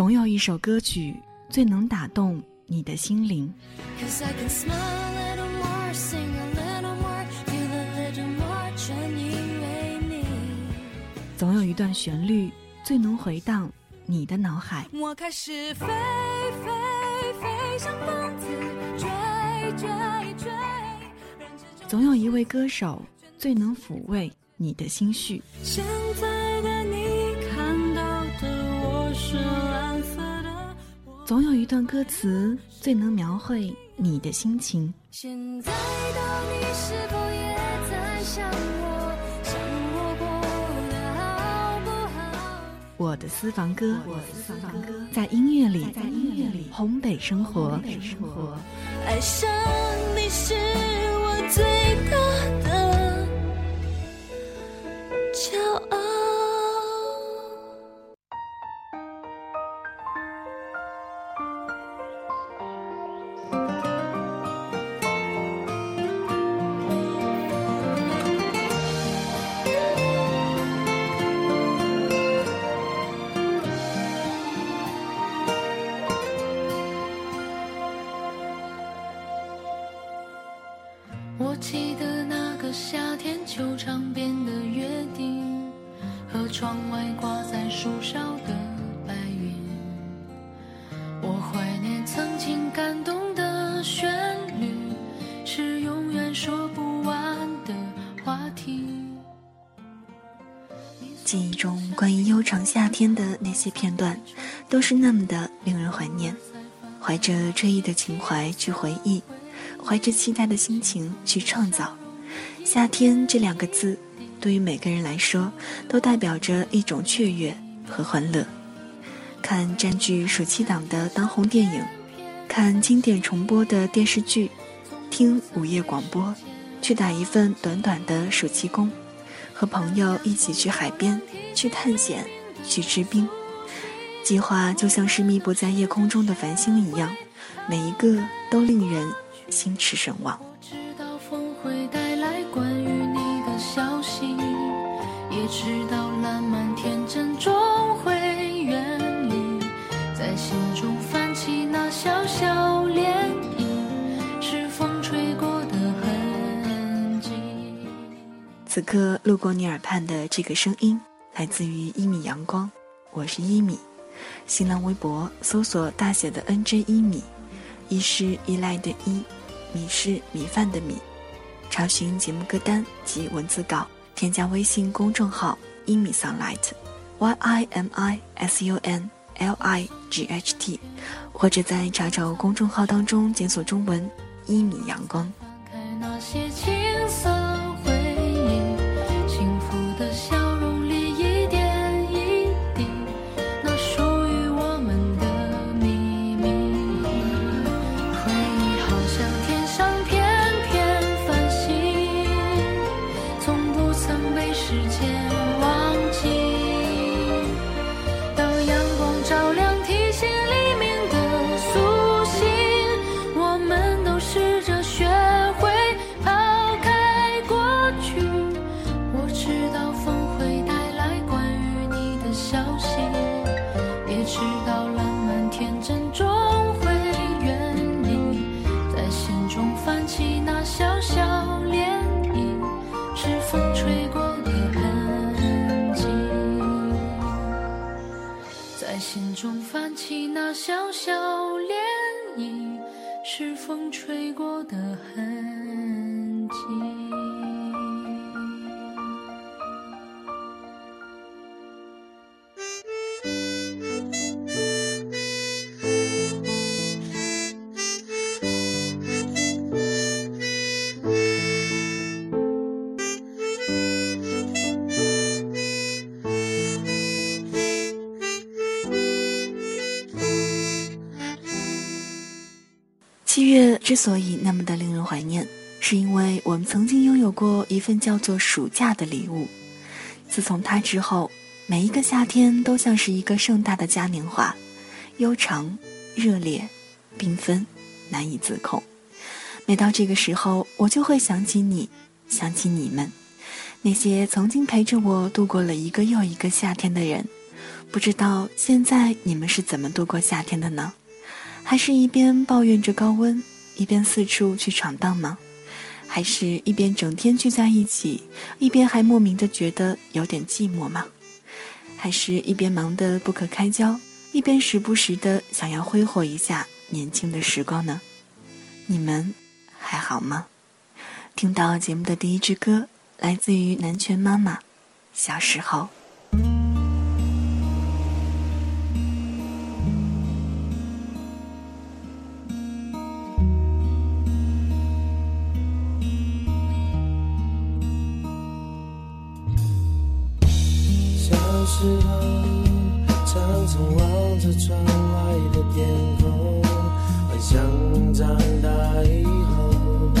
总有一首歌曲最能打动你的心灵。总有一段旋律最能回荡你的脑海。我开始飞飞飞，像疯子追追追。总有一位歌手最能抚慰你的心绪。现在的总有一段歌词最能描绘你的心情。现在的你是否也在想我？我的私房歌，我的私房歌，在音乐里，在音乐里，烘焙生活，烘焙生活。爱上你是我最大记忆中关于悠长夏天的那些片段，都是那么的令人怀念。怀着追忆的情怀去回忆，怀着期待的心情去创造。夏天这两个字，对于每个人来说，都代表着一种雀跃和欢乐。看占据暑期档的当红电影，看经典重播的电视剧，听午夜广播，去打一份短短的暑期工。和朋友一起去海边，去探险，去吃冰。计划就像是密布在夜空中的繁星一样，每一个都令人心驰神往。知道风会带来关于你的消息，也知道烂漫天真此刻路过你耳畔的这个声音，来自于一米阳光，我是一米。新浪微博搜索大写的 NJ 一米，一是依赖的依，米是米饭的米。查询节目歌单及文字稿，添加微信公众号一米 sunlight，Y I M I S U N L I G H T，或者在查找公众号当中检索中文一米阳光。之所以那么的令人怀念，是因为我们曾经拥有过一份叫做暑假的礼物。自从它之后，每一个夏天都像是一个盛大的嘉年华，悠长、热烈、缤纷，难以自控。每到这个时候，我就会想起你，想起你们，那些曾经陪着我度过了一个又一个夏天的人。不知道现在你们是怎么度过夏天的呢？还是一边抱怨着高温，一边四处去闯荡吗？还是一边整天聚在一起，一边还莫名的觉得有点寂寞吗？还是一边忙得不可开交，一边时不时的想要挥霍一下年轻的时光呢？你们还好吗？听到节目的第一支歌，来自于南拳妈妈，《小时候》。时候，常常望着窗外的天空，幻想长大以后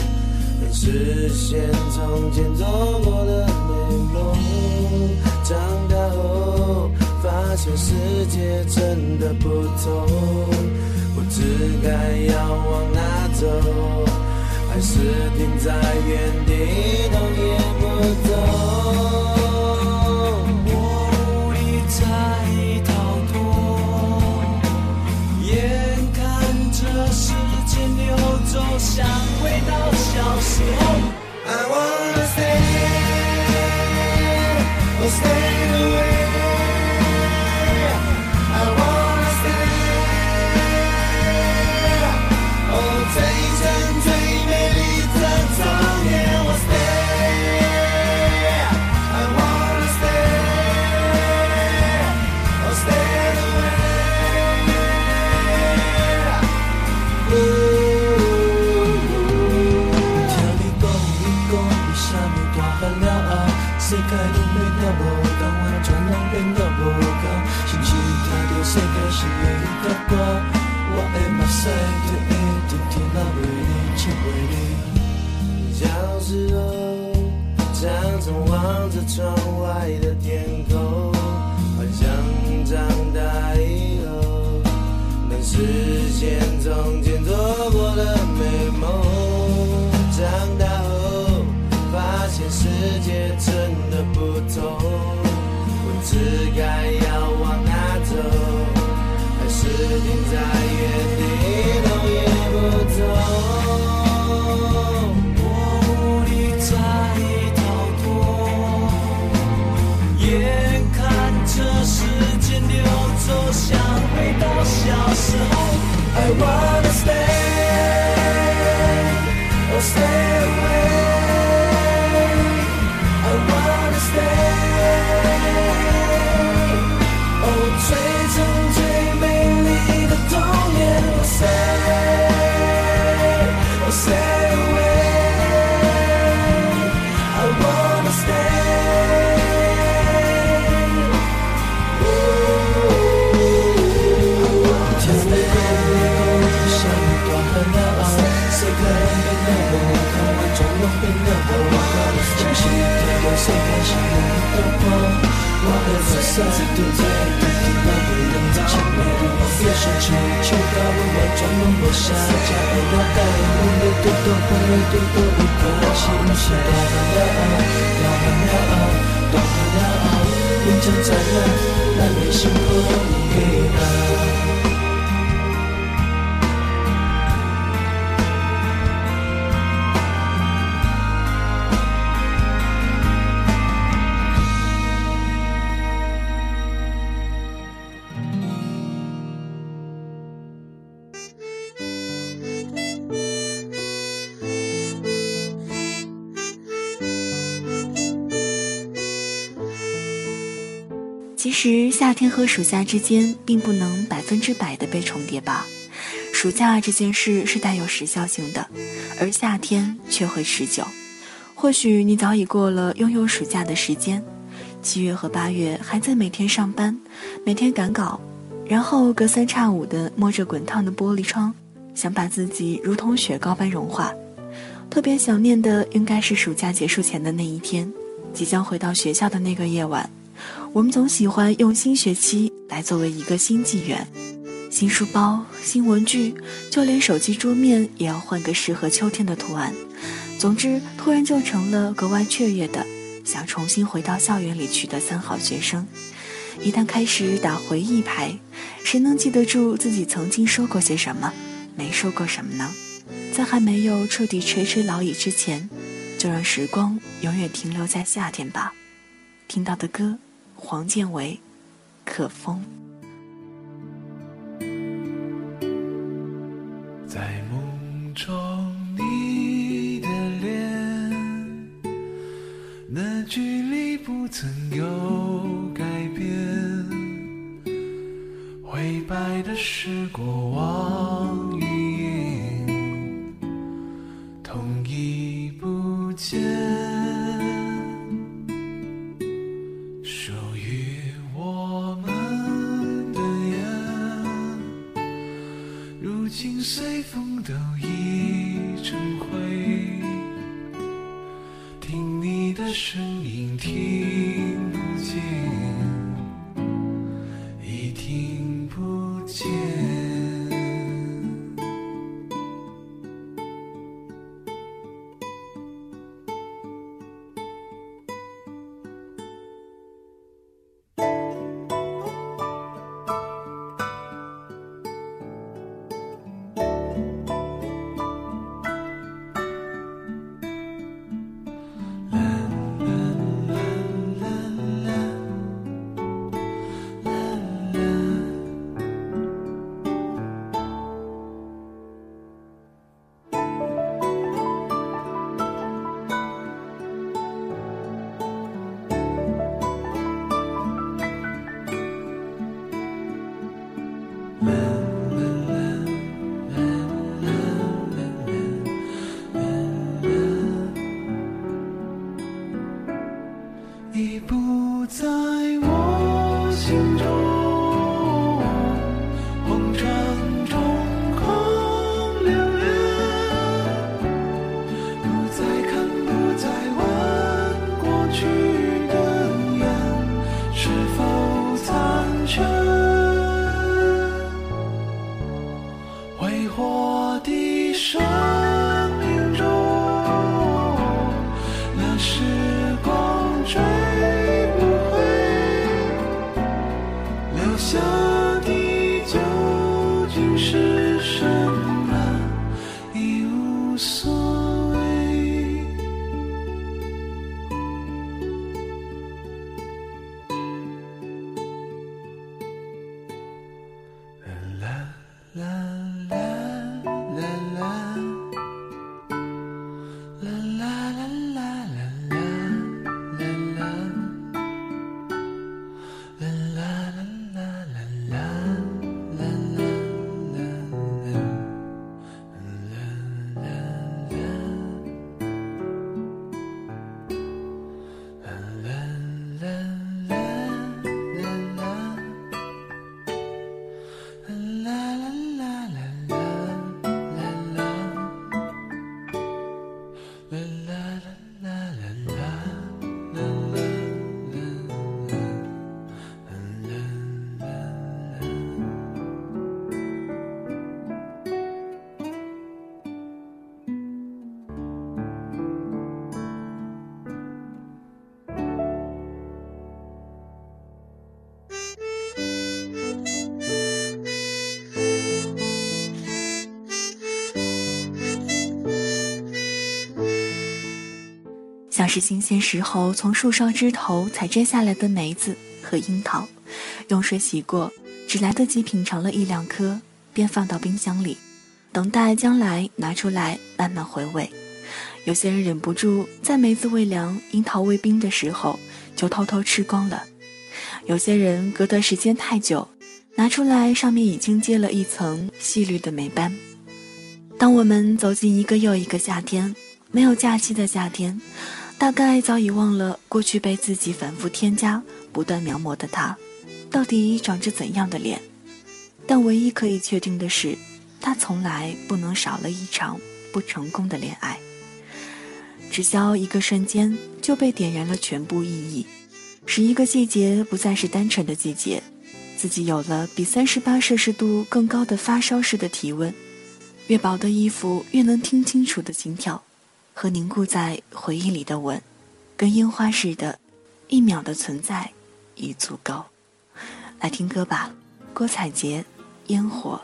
能实现从前做过的美梦。长大后，发现世界真的不同，不知该要往哪走，还是停在原地，动也不动。在对对对，那会让在前面，越想去求到我我转弯我下家的脑袋，我们多多朋友多多不关心，是多很了，多很了，多很了，认真在那，难免辛苦实夏天和暑假之间并不能百分之百的被重叠吧，暑假这件事是带有时效性的，而夏天却会持久。或许你早已过了拥有暑假的时间，七月和八月还在每天上班，每天赶稿，然后隔三差五的摸着滚烫的玻璃窗，想把自己如同雪糕般融化。特别想念的应该是暑假结束前的那一天，即将回到学校的那个夜晚。我们总喜欢用新学期来作为一个新纪元，新书包、新文具，就连手机桌面也要换个适合秋天的图案。总之，突然就成了格外雀跃的，想重新回到校园里去的三好学生。一旦开始打回忆牌，谁能记得住自己曾经说过些什么，没说过什么呢？在还没有彻底垂垂老矣之前，就让时光永远停留在夏天吧。听到的歌，黄建为，《可风》。sou. 像是新鲜时候从树梢枝头采摘下来的梅子和樱桃，用水洗过，只来得及品尝了一两颗，便放到冰箱里，等待将来拿出来慢慢回味。有些人忍不住在梅子未凉、樱桃未冰的时候就偷偷吃光了；有些人隔段时间太久，拿出来上面已经结了一层细绿的霉斑。当我们走进一个又一个夏天，没有假期的夏天，大概早已忘了过去被自己反复添加、不断描摹的他，到底长着怎样的脸。但唯一可以确定的是，他从来不能少了一场不成功的恋爱。只消一个瞬间，就被点燃了全部意义，使一个季节不再是单纯的季节，自己有了比三十八摄氏度更高的发烧式的体温。越薄的衣服越能听清楚的心跳，和凝固在回忆里的吻，跟烟花似的，一秒的存在已足够。来听歌吧，郭采洁，《烟火》。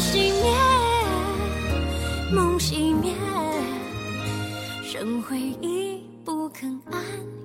熄灭梦熄灭剩回忆不肯安。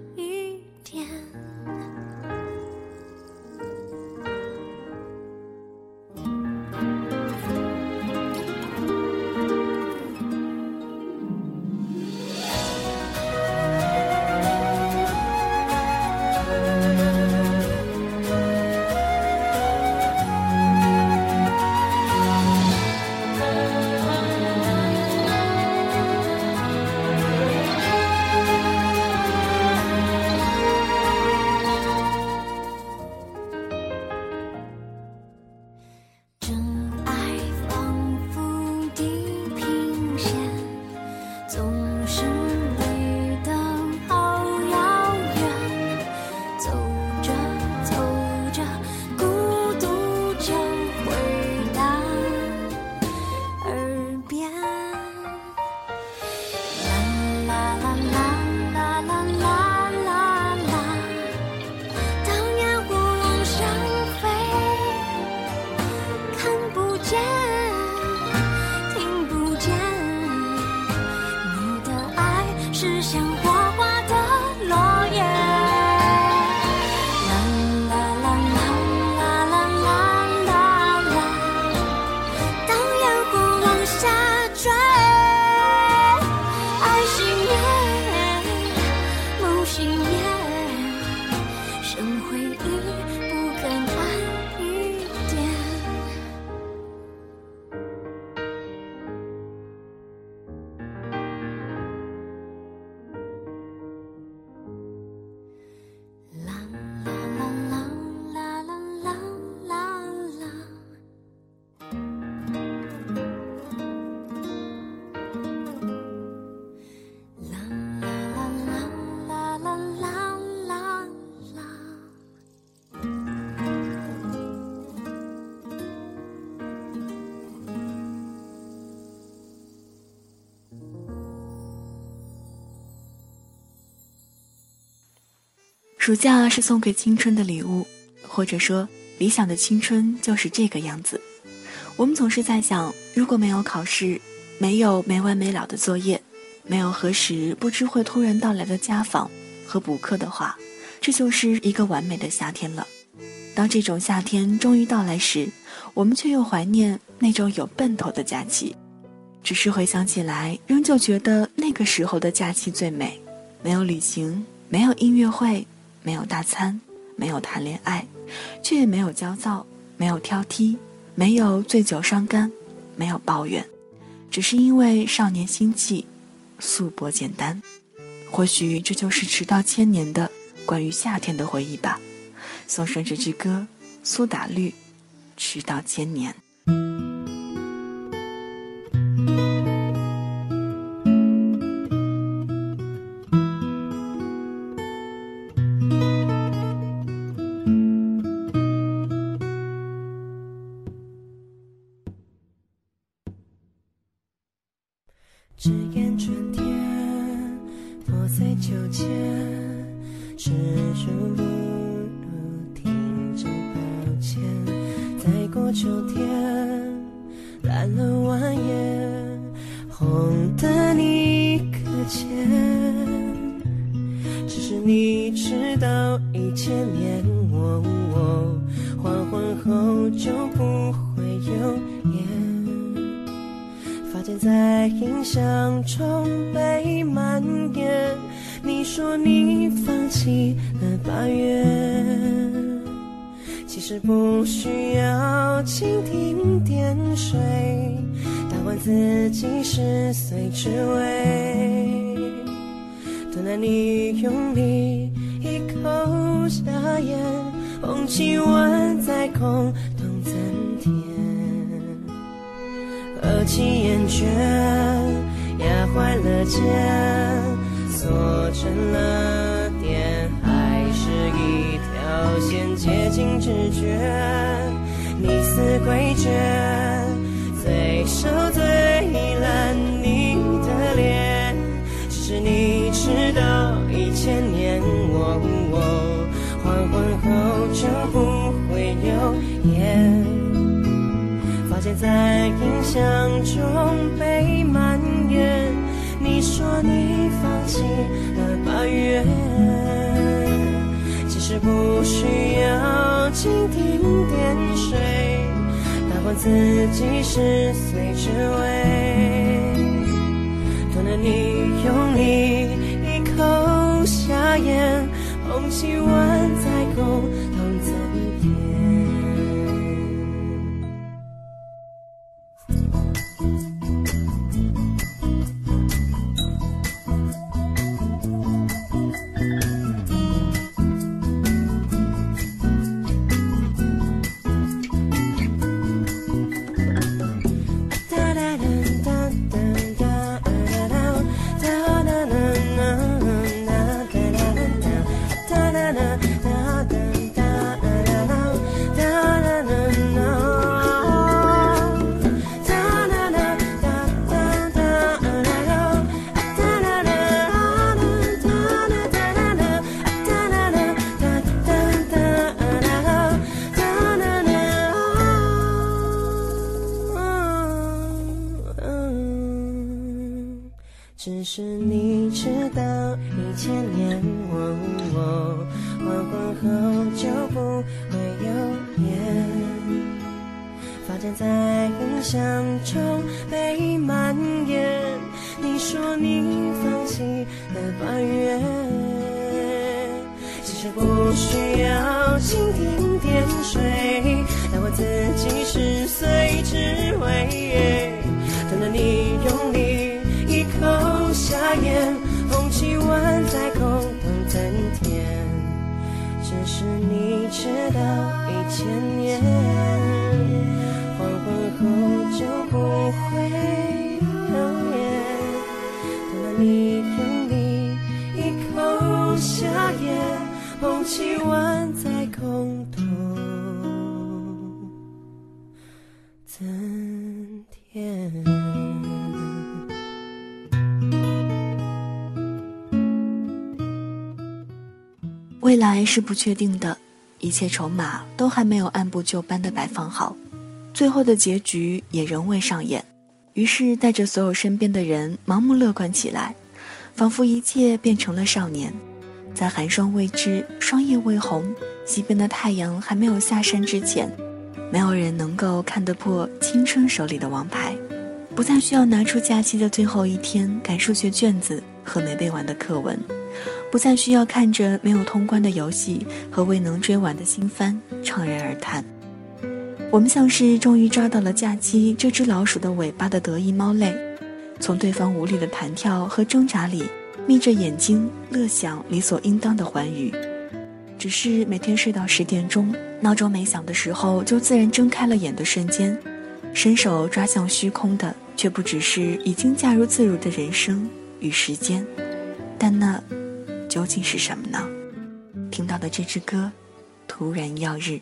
暑假是送给青春的礼物，或者说，理想的青春就是这个样子。我们总是在想，如果没有考试，没有没完没了的作业，没有何时不知会突然到来的家访和补课的话，这就是一个完美的夏天了。当这种夏天终于到来时，我们却又怀念那种有奔头的假期。只是回想起来，仍旧觉得那个时候的假期最美，没有旅行，没有音乐会。没有大餐，没有谈恋爱，却也没有焦躁，没有挑剔，没有醉酒伤肝，没有抱怨，只是因为少年心气，素薄简单。或许这就是迟到千年的关于夏天的回忆吧。送上这支歌，苏打绿，迟到千年。直到一千年，我黄昏后就不会有烟，发间在印象中被蔓延。你说你放弃了八月，其实不需要蜻蜓点水，打完自己十岁之味。等待你用力一口下咽，红旗万载空洞增添，合起厌倦，压坏了肩。锁成了点，还是一条线接近直觉。你似诡谲，最熟最烂你的脸。只是你知道千年，我黄昏后就不会有烟。发间在印象中被蔓延。你说你放弃了八月，其实不需要蜻蜓点水，打换自己十岁之味。等了你用力一口下咽，红旗万载空。后就不会有烟，发间在印象中被蔓延。你说你放弃了八月，其实不需要蜻蜓点水，让我自己十岁之味，等了你用力一。口下咽，是你知道一千年，黄昏后就不会有烟。等到你用力一口下咽，红旗万未来是不确定的，一切筹码都还没有按部就班的摆放好，最后的结局也仍未上演。于是带着所有身边的人盲目乐观起来，仿佛一切变成了少年。在寒霜未至、霜叶未红、西边的太阳还没有下山之前，没有人能够看得破青春手里的王牌。不再需要拿出假期的最后一天赶数学卷子和没背完的课文。不再需要看着没有通关的游戏和未能追完的新番怅然而叹。我们像是终于抓到了假期这只老鼠的尾巴的得意猫类，从对方无力的弹跳和挣扎里眯着眼睛乐享理所应当的欢愉。只是每天睡到十点钟，闹钟没响的时候就自然睁开了眼的瞬间，伸手抓向虚空的却不只是已经驾入自如的人生与时间，但那。究竟是什么呢？听到的这支歌，突然耀日。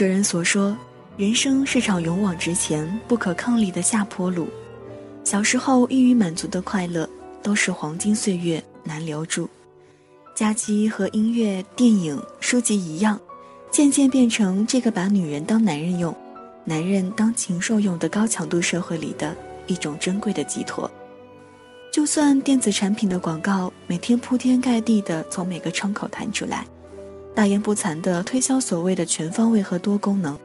哲人所说，人生是场勇往直前、不可抗力的下坡路。小时候易于满足的快乐，都是黄金岁月，难留住。假期和音乐、电影、书籍一样，渐渐变成这个把女人当男人用，男人当禽兽用的高强度社会里的一种珍贵的寄托。就算电子产品的广告每天铺天盖地的从每个窗口弹出来，大言不惭的推销所谓的全方位和多功能，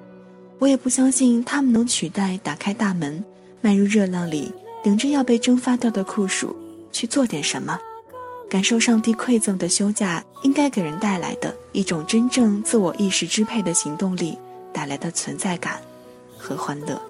我也不相信他们能取代打开大门，迈入热浪里。顶着要被蒸发掉的酷暑，去做点什么，感受上帝馈赠的休假应该给人带来的一种真正自我意识支配的行动力带来的存在感和欢乐。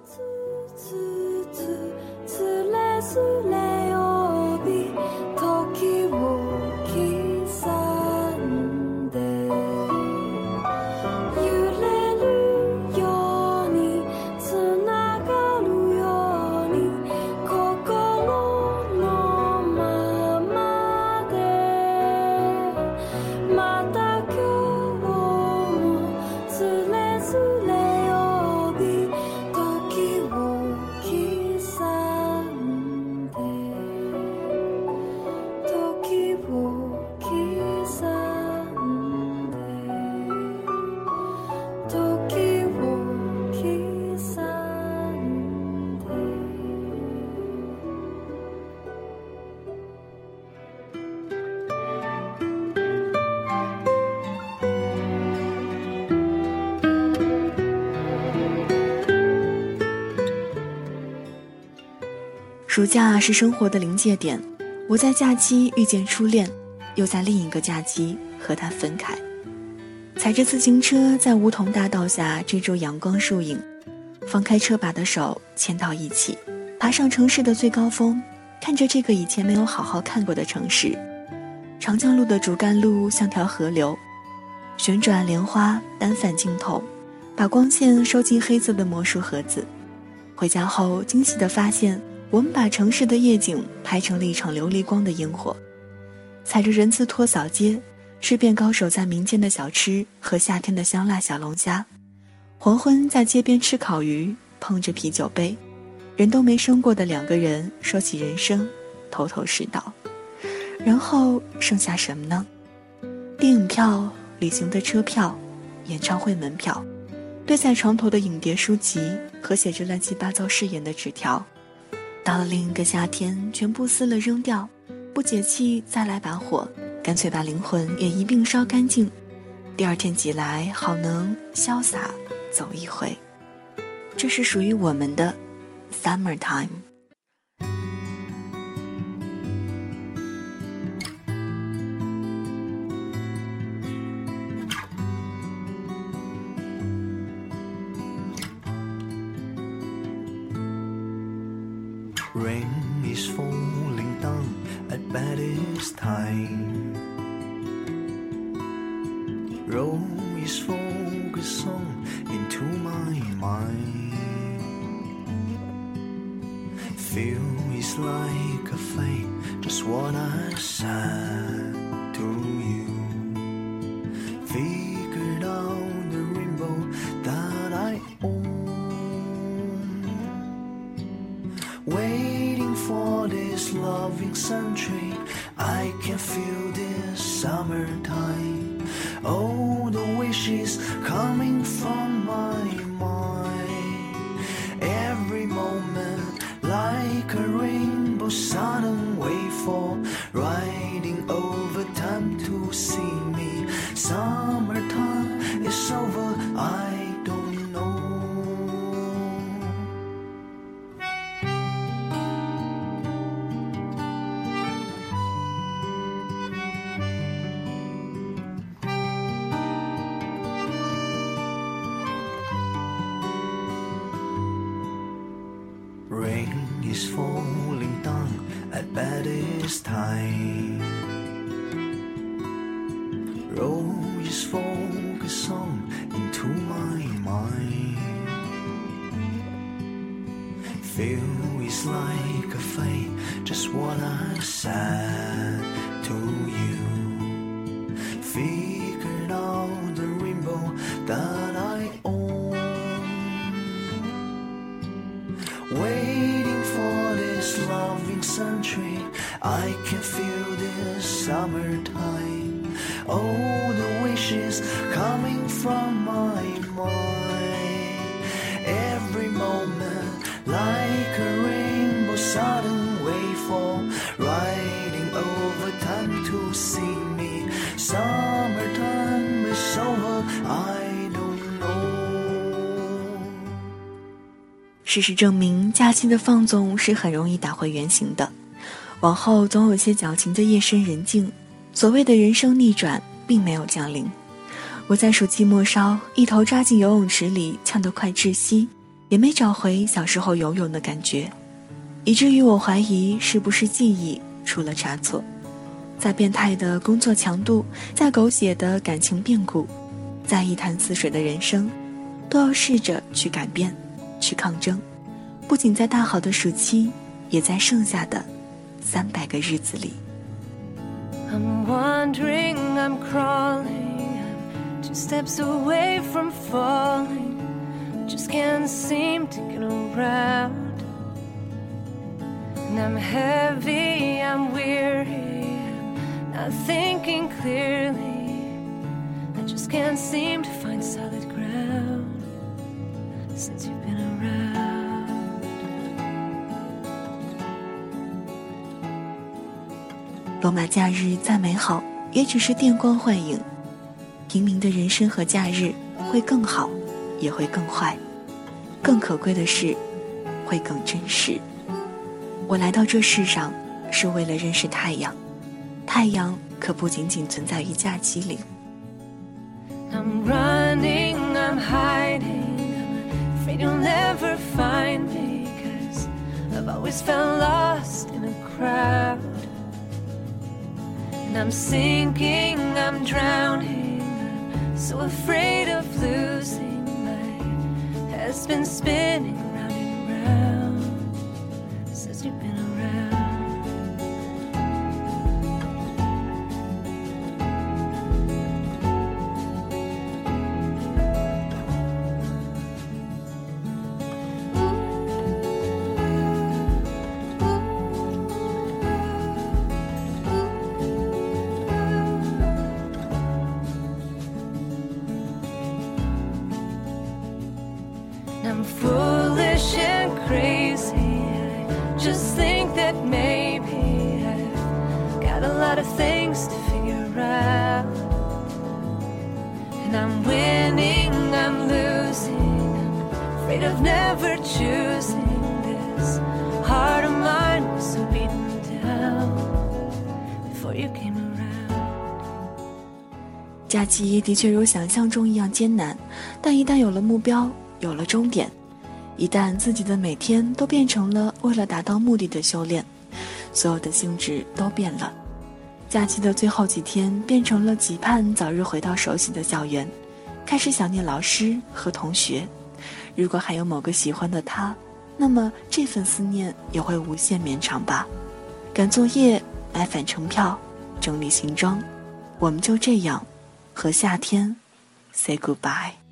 假是生活的临界点，我在假期遇见初恋，又在另一个假期和他分开。踩着自行车在梧桐大道下追逐阳光树影，放开车把的手牵到一起，爬上城市的最高峰，看着这个以前没有好好看过的城市。长江路的主干路像条河流，旋转莲花单反镜头，把光线收进黑色的魔术盒子。回家后惊喜地发现。我们把城市的夜景拍成了一场琉璃光的烟火，踩着人字拖扫街，吃遍高手在民间的小吃和夏天的香辣小龙虾。黄昏在街边吃烤鱼，碰着啤酒杯，人都没生过的两个人说起人生，头头是道。然后剩下什么呢？电影票、旅行的车票、演唱会门票、堆在床头的影碟书籍和写着乱七八糟誓言的纸条。到了另一个夏天，全部撕了扔掉，不解气再来把火，干脆把灵魂也一并烧干净。第二天起来，好能潇洒走一回。这是属于我们的 summer time。Baddest time. Roll is focused on into my mind. Feel is like a flame, just what I said to you. Like a flame, just what I said 事实证明，假期的放纵是很容易打回原形的。往后总有些矫情的夜深人静，所谓的人生逆转并没有降临。我在暑期末梢，一头扎进游泳池里，呛得快窒息，也没找回小时候游泳的感觉，以至于我怀疑是不是记忆出了差错。再变态的工作强度，再狗血的感情变故，再一潭死水的人生，都要试着去改变。去抗争，不仅在大好的暑期，也在剩下的三百个日子里。I'm wandering, I'm crawling, I'm two steps away from falling. Just can't seem to get around. And I'm heavy, I'm weary, I'm not thinking clearly. I just can't seem to find solid ground since you 罗马假日再美好，也只是电光幻影。平民的人生和假日会更好，也会更坏。更可贵的是，会更真实。我来到这世上，是为了认识太阳。太阳可不仅仅存在于假期里。I'm running, I'm hiding. Afraid you'll never find me. Cause I've always felt lost in a crowd. And I'm sinking, I'm drowning. So afraid of losing. My head's been spinning 的确如想象中一样艰难，但一旦有了目标，有了终点，一旦自己的每天都变成了为了达到目的的修炼，所有的性质都变了。假期的最后几天变成了期盼早日回到熟悉的校园，开始想念老师和同学。如果还有某个喜欢的他，那么这份思念也会无限绵长吧。赶作业，买返程票，整理行装，我们就这样和夏天 say goodbye。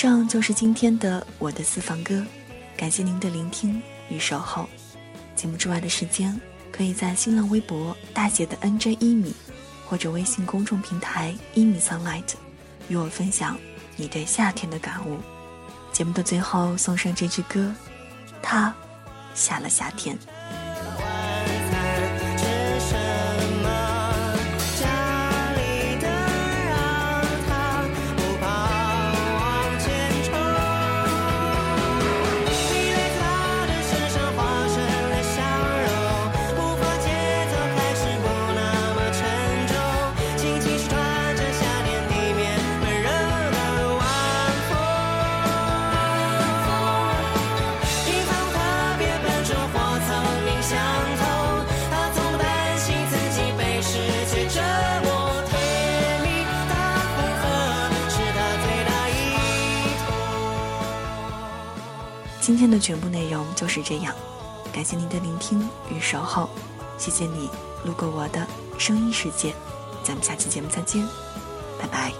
上就是今天的我的私房歌，感谢您的聆听与守候。节目之外的时间，可以在新浪微博大写的 NJ 一米，或者微信公众平台一米 sunlight，与我分享你对夏天的感悟。节目的最后送上这支歌，他下了夏天。今天的全部内容就是这样，感谢您的聆听与守候，谢谢你路过我的声音世界，咱们下期节目再见，拜拜。